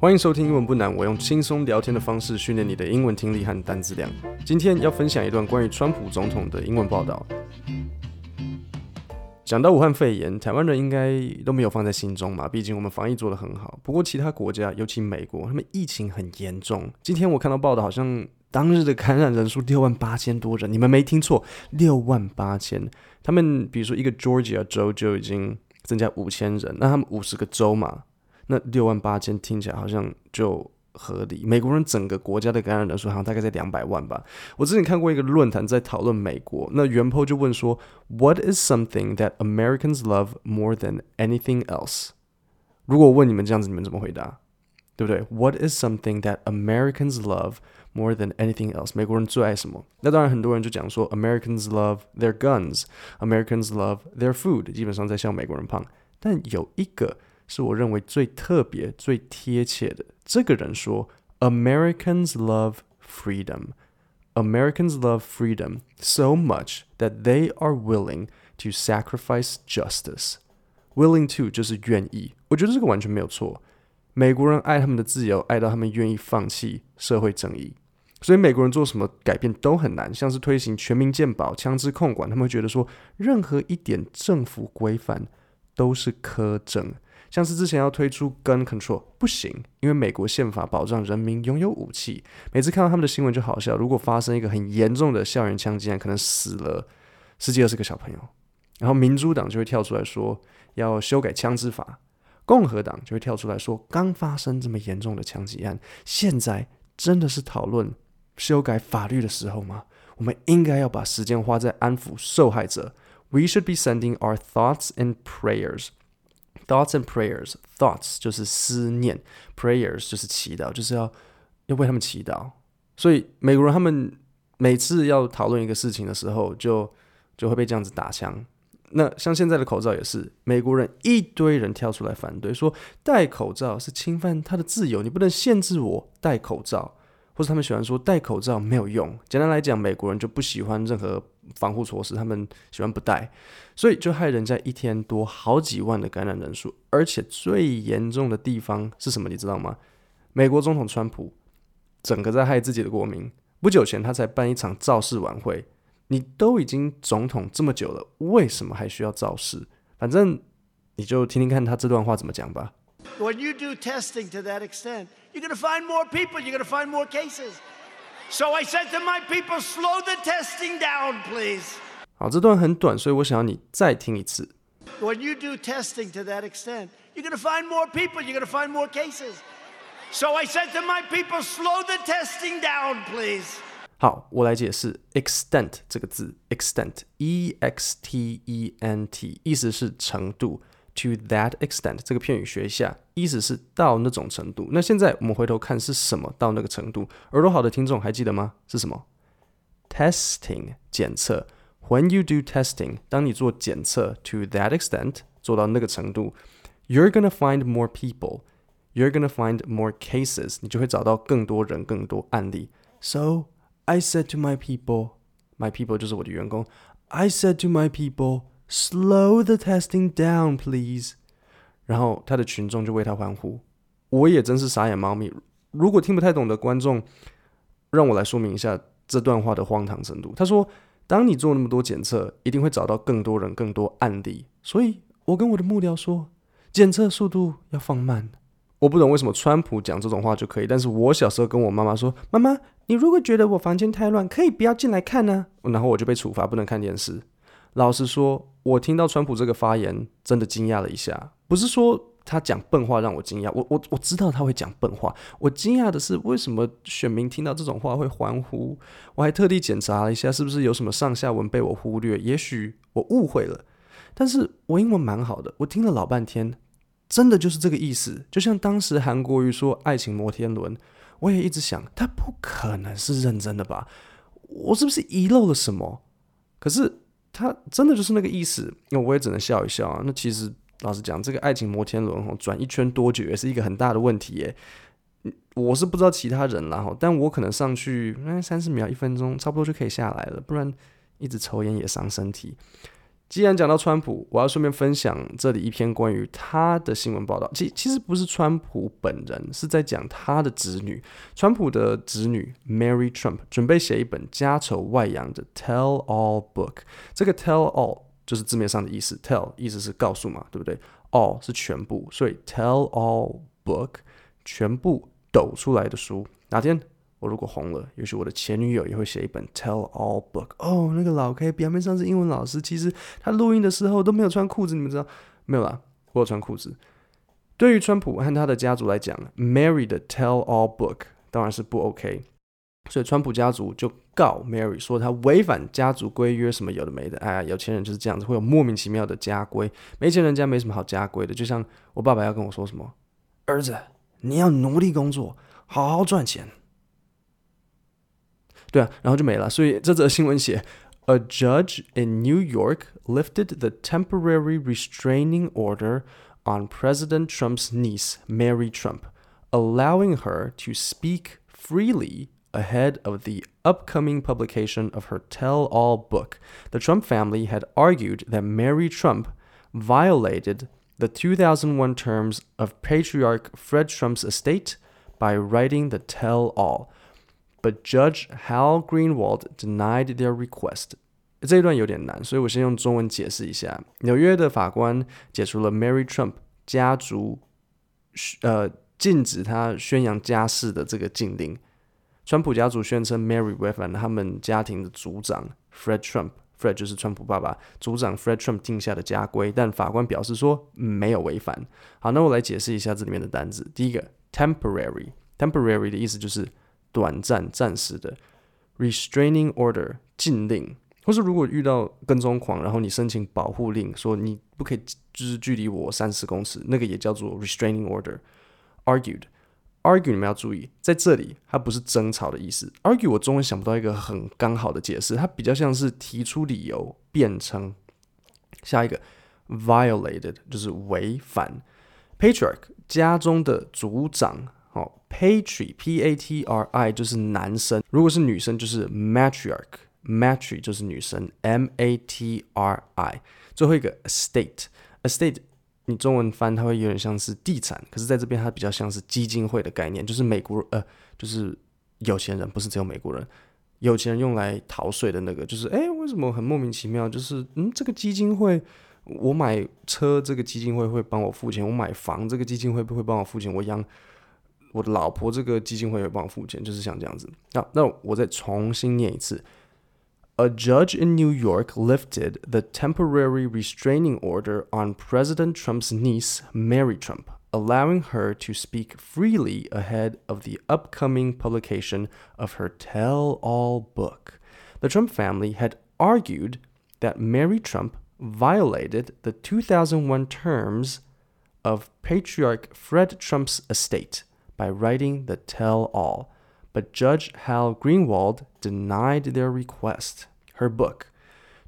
欢迎收听英文不难，我用轻松聊天的方式训练你的英文听力和单词量。今天要分享一段关于川普总统的英文报道。讲到武汉肺炎，台湾人应该都没有放在心中嘛，毕竟我们防疫做得很好。不过其他国家，尤其美国，他们疫情很严重。今天我看到报道，好像当日的感染人数六万八千多人，你们没听错，六万八千。他们比如说一个 Georgia 州就已经增加五千人，那他们五十个州嘛。那六万八千听起来好像就合理。美国人整个国家的感染人数好像大概在两百万吧。我之前看过一个论坛在讨论美国，那原 po 就问说，What is something that Americans love more than anything else？如果我问你们这样子，你们怎么回答？对不对？What is something that Americans love more than anything else？美国人最爱什么？那当然很多人就讲说，Americans love their guns，Americans love their food，基本上在笑美国人胖。但有一个。是我认为最特别、最贴切的。这个人说：“Americans love freedom. Americans love freedom so much that they are willing to sacrifice justice. Willing to 就是愿意。我觉得这个完全没有错。美国人爱他们的自由，爱到他们愿意放弃社会正义。所以美国人做什么改变都很难，像是推行全民健保、枪支控管，他们会觉得说，任何一点政府规范都是苛政。”像是之前要推出 gun control 不行，因为美国宪法保障人民拥有武器。每次看到他们的新闻就好笑，如果发生一个很严重的校园枪击案，可能死了十几二十个小朋友，然后民主党就会跳出来说要修改枪支法，共和党就会跳出来说刚发生这么严重的枪击案，现在真的是讨论修改法律的时候吗？我们应该要把时间花在安抚受害者。We should be sending our thoughts and prayers. Thoughts and prayers. Thoughts 就是思念，prayers 就是祈祷，就是要要为他们祈祷。所以美国人他们每次要讨论一个事情的时候就，就会被这样子打枪。那像现在的口罩也是，美国人一堆人跳出来反对，说戴口罩是侵犯他的自由，你不能限制我戴口罩。或者他们喜欢说戴口罩没有用。简单来讲，美国人就不喜欢任何防护措施，他们喜欢不戴，所以就害人家一天多好几万的感染人数。而且最严重的地方是什么？你知道吗？美国总统川普整个在害自己的国民。不久前他才办一场造势晚会。你都已经总统这么久了，为什么还需要造势？反正你就听听看他这段话怎么讲吧。When you do testing to that extent, you're going to find more people, you're going to find more cases. So I said to my people, slow the testing down, please. 好，这段很短，所以我想要你再听一次。When you do testing to that extent, you're going to find more people, you're going to find more cases. So I said to my people, slow the testing down, please. 好，我来解释 extent 这个字，extent，e x t e n t，意思是程度。 To that extent，这个片语学一下，意思是到那种程度。那现在我们回头看是什么到那个程度？耳朵好的听众还记得吗？是什么？Testing 检测。When you do testing，当你做检测，to that extent 做到那个程度，you're gonna find more people，you're gonna find more cases，你就会找到更多人、更多案例。So I said to my people，my people 就是我的员工。I said to my people。 Slow the testing down, please。然后他的群众就为他欢呼，我也真是傻眼猫咪。如果听不太懂的观众，让我来说明一下这段话的荒唐程度。他说：“当你做那么多检测，一定会找到更多人、更多案例。所以我跟我的幕僚说，检测速度要放慢。”我不懂为什么川普讲这种话就可以，但是我小时候跟我妈妈说：“妈妈，你如果觉得我房间太乱，可以不要进来看呢。”然后我就被处罚，不能看电视。老实说，我听到川普这个发言，真的惊讶了一下。不是说他讲笨话让我惊讶，我我我知道他会讲笨话。我惊讶的是，为什么选民听到这种话会欢呼？我还特地检查了一下，是不是有什么上下文被我忽略？也许我误会了。但是我英文蛮好的，我听了老半天，真的就是这个意思。就像当时韩国瑜说“爱情摩天轮”，我也一直想，他不可能是认真的吧？我是不是遗漏了什么？可是。他真的就是那个意思，那我也只能笑一笑啊。那其实老实讲，这个爱情摩天轮哦，转一圈多久也是一个很大的问题耶。我是不知道其他人啦哈，但我可能上去，三十秒、一分钟，差不多就可以下来了。不然一直抽烟也伤身体。既然讲到川普，我要顺便分享这里一篇关于他的新闻报道。其其实不是川普本人，是在讲他的子女。川普的子女 Mary Trump 准备写一本家丑外扬的 Tell All Book。这个 Tell All 就是字面上的意思，Tell 意思是告诉嘛，对不对？All 是全部，所以 Tell All Book 全部抖出来的书。哪天？我如果红了，也许我的前女友也会写一本 Tell All Book。哦，那个老 K 表面上是英文老师，其实他录音的时候都没有穿裤子，你们知道？没有啦，我有穿裤子。对于川普和他的家族来讲，Mary 的 Tell All Book 当然是不 OK，所以川普家族就告 Mary 说他违反家族规约，什么有的没的。哎呀，有钱人就是这样子，会有莫名其妙的家规，没钱人家没什么好家规的。就像我爸爸要跟我说什么，儿子，你要努力工作，好好赚钱。对啊，然后就没了。所以这则新闻写，A judge in New York lifted the temporary restraining order on President Trump's niece, Mary Trump, allowing her to speak freely ahead of the upcoming publication of her tell-all book. The Trump family had argued that Mary Trump violated the 2001 terms of patriarch Fred Trump's estate by writing the tell-all. But Judge Hal Greenwald denied their request。这一段有点难，所以我先用中文解释一下。纽约的法官解除了 Mary Trump 家族呃禁止他宣扬家事的这个禁令。川普家族宣称 Mary 违反他们家庭的族长 Fred Trump，Fred 就是川普爸爸，族长 Fred Trump 定下的家规，但法官表示说没有违反。好，那我来解释一下这里面的单字。第一个 temporary，temporary 的意思就是。短暂、暂时的 restraining order 禁令，或是如果遇到跟踪狂，然后你申请保护令，说你不可以就是距离我三十公尺，那个也叫做 restraining order。argued，argue 你们要注意，在这里它不是争吵的意思。argue 我中文想不到一个很刚好的解释，它比较像是提出理由、辩称。下一个 violated 就是违反，patriarch 家中的族长。哦，patri，p-a-t-r-i 就是男生，如果是女生就是 matriarch，matri 就是女生，m-a-t-r-i。最后一个 estate，estate 你中文翻它会有点像是地产，可是在这边它比较像是基金会的概念，就是美国呃，就是有钱人，不是只有美国人，有钱人用来逃税的那个，就是哎，为什么很莫名其妙？就是嗯，这个基金会，我买车，这个基金会会帮我付钱；我买房，这个基金会不会帮我付钱？我养。我的老婆这个基金会会帮我付钱，就是像这样子。那那我再重新念一次：A judge in New York lifted the temporary restraining order on President Trump's niece, Mary Trump, allowing her to speak freely ahead of the upcoming publication of her tell-all book. The Trump family had argued that Mary Trump violated the 2001 terms of patriarch Fred Trump's estate by writing the tell-all, but Judge Hal Greenwald denied their request. Her book,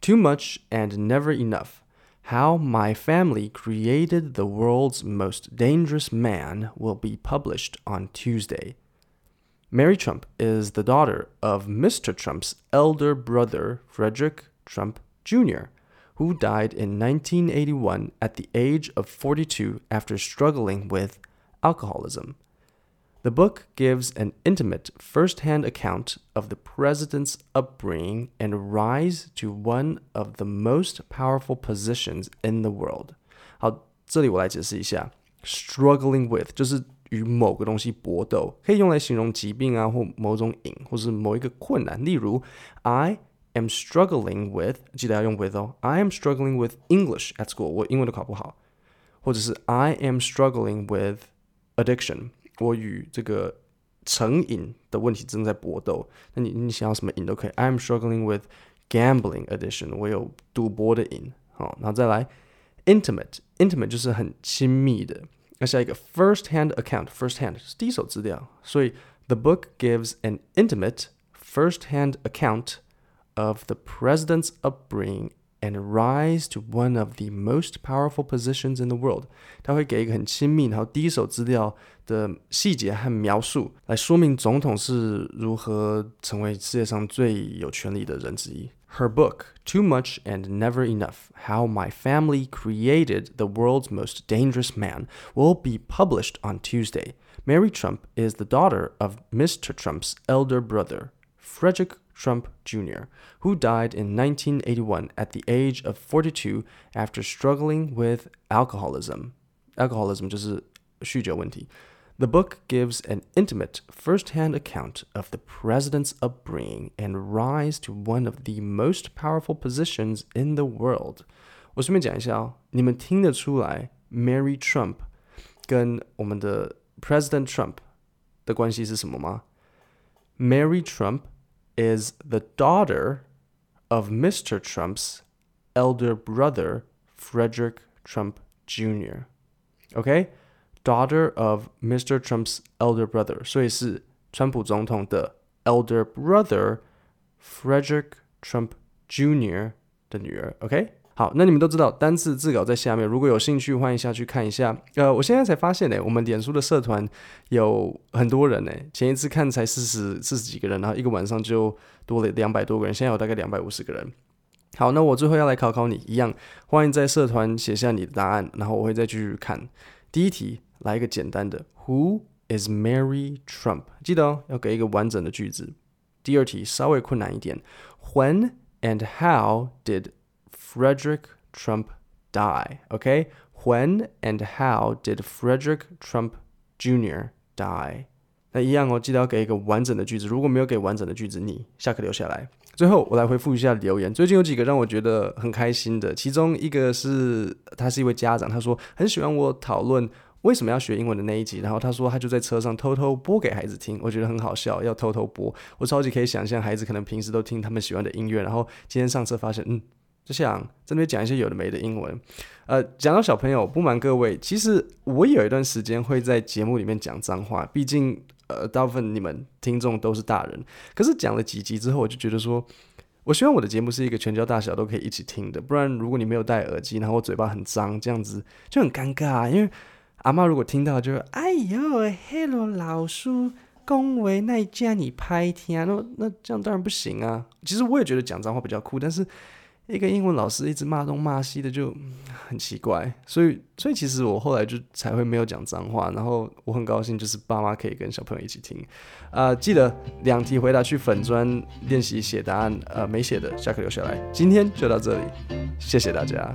Too Much and Never Enough How My Family Created the World's Most Dangerous Man, will be published on Tuesday. Mary Trump is the daughter of Mr. Trump's elder brother, Frederick Trump Jr., who died in 1981 at the age of 42 after struggling with alcoholism. The book gives an intimate first-hand account of the president's upbringing and rise to one of the most powerful positions in the world. 好，这里我来解释一下，struggling with 就是与某个东西搏斗，可以用来形容疾病啊，或某种瘾，或是某一个困难。例如，I am struggling with，记得要用 with 哦，I am struggling with English at school，我英文都考不好，或者是 I am struggling with addiction。 我与这个成瘾的问题正在搏斗。那你你想要什么瘾都可以。I'm struggling with gambling addiction。我有赌博的瘾。好，然后再来 intimate。intimate 就是很亲密的。那下一个 first hand account。first hand 是第一手资料。所以 the book gives an intimate first hand account of the president's upbringing and rise to one of the most powerful positions in the world，他会给一个很亲密，然后第一手资料的细节和描述，来说明总统是如何成为世界上最有权力的人之一。 Her book, Too Much and Never Enough How My Family Created the World's Most Dangerous Man, will be published on Tuesday. Mary Trump is the daughter of Mr. Trump's elder brother, Frederick Trump Jr., who died in 1981 at the age of 42 after struggling with alcoholism. Alcoholism 就是酗酒问题。The book gives an intimate, first-hand account of the president's upbringing and rise to one of the most powerful positions in the world. 我顺便讲一下哦，你们听得出来 Mary Trump 跟我们的 President Trump 的关系是什么吗？Mary Trump is the daughter of Mr. Trump's elder brother, Frederick Trump Jr. Okay? Daughter of Mr. Trump's elder brother，所以是川普总统的 elder brother Frederick Trump Jr. 的女儿。OK， 好，那你们都知道单字字稿在下面，如果有兴趣，欢迎下去看一下。呃，我现在才发现呢，我们脸书的社团有很多人呢。前一次看才四十四十几个人，然后一个晚上就多了两百多个人，现在有大概两百五十个人。好，那我最后要来考考你，一样欢迎在社团写下你的答案，然后我会再继续看。第一题。来一个简单的，Who is Mary Trump？记得哦，要给一个完整的句子。第二题稍微困难一点，When and how did Frederick Trump die？OK？When and how did Frederick Trump Jr. die？那一样哦，记得要给一个完整的句子。如果没有给完整的句子，你下课留下来。最后，我来回复一下留言。最近有几个让我觉得很开心的，其中一个是他是一位家长，他说很喜欢我讨论。为什么要学英文的那一集？然后他说他就在车上偷偷播给孩子听，我觉得很好笑，要偷偷播。我超级可以想象孩子可能平时都听他们喜欢的音乐，然后今天上车发现，嗯，就想在那边讲一些有的没的英文。呃，讲到小朋友，不瞒各位，其实我有一段时间会在节目里面讲脏话，毕竟呃大部分你们听众都是大人。可是讲了几集之后，我就觉得说，我希望我的节目是一个全家大小都可以一起听的，不然如果你没有戴耳机，然后我嘴巴很脏，这样子就很尴尬，因为。阿妈如果听到就，就哎呦，Hello 老叔，恭维那家你拍听，那那这样当然不行啊。其实我也觉得讲脏话比较酷，但是一个英文老师一直骂东骂西的就很奇怪。所以，所以其实我后来就才会没有讲脏话。然后我很高兴，就是爸妈可以跟小朋友一起听。啊、呃，记得两题回答去粉砖练习写答案。呃，没写的下课留下来。今天就到这里，谢谢大家。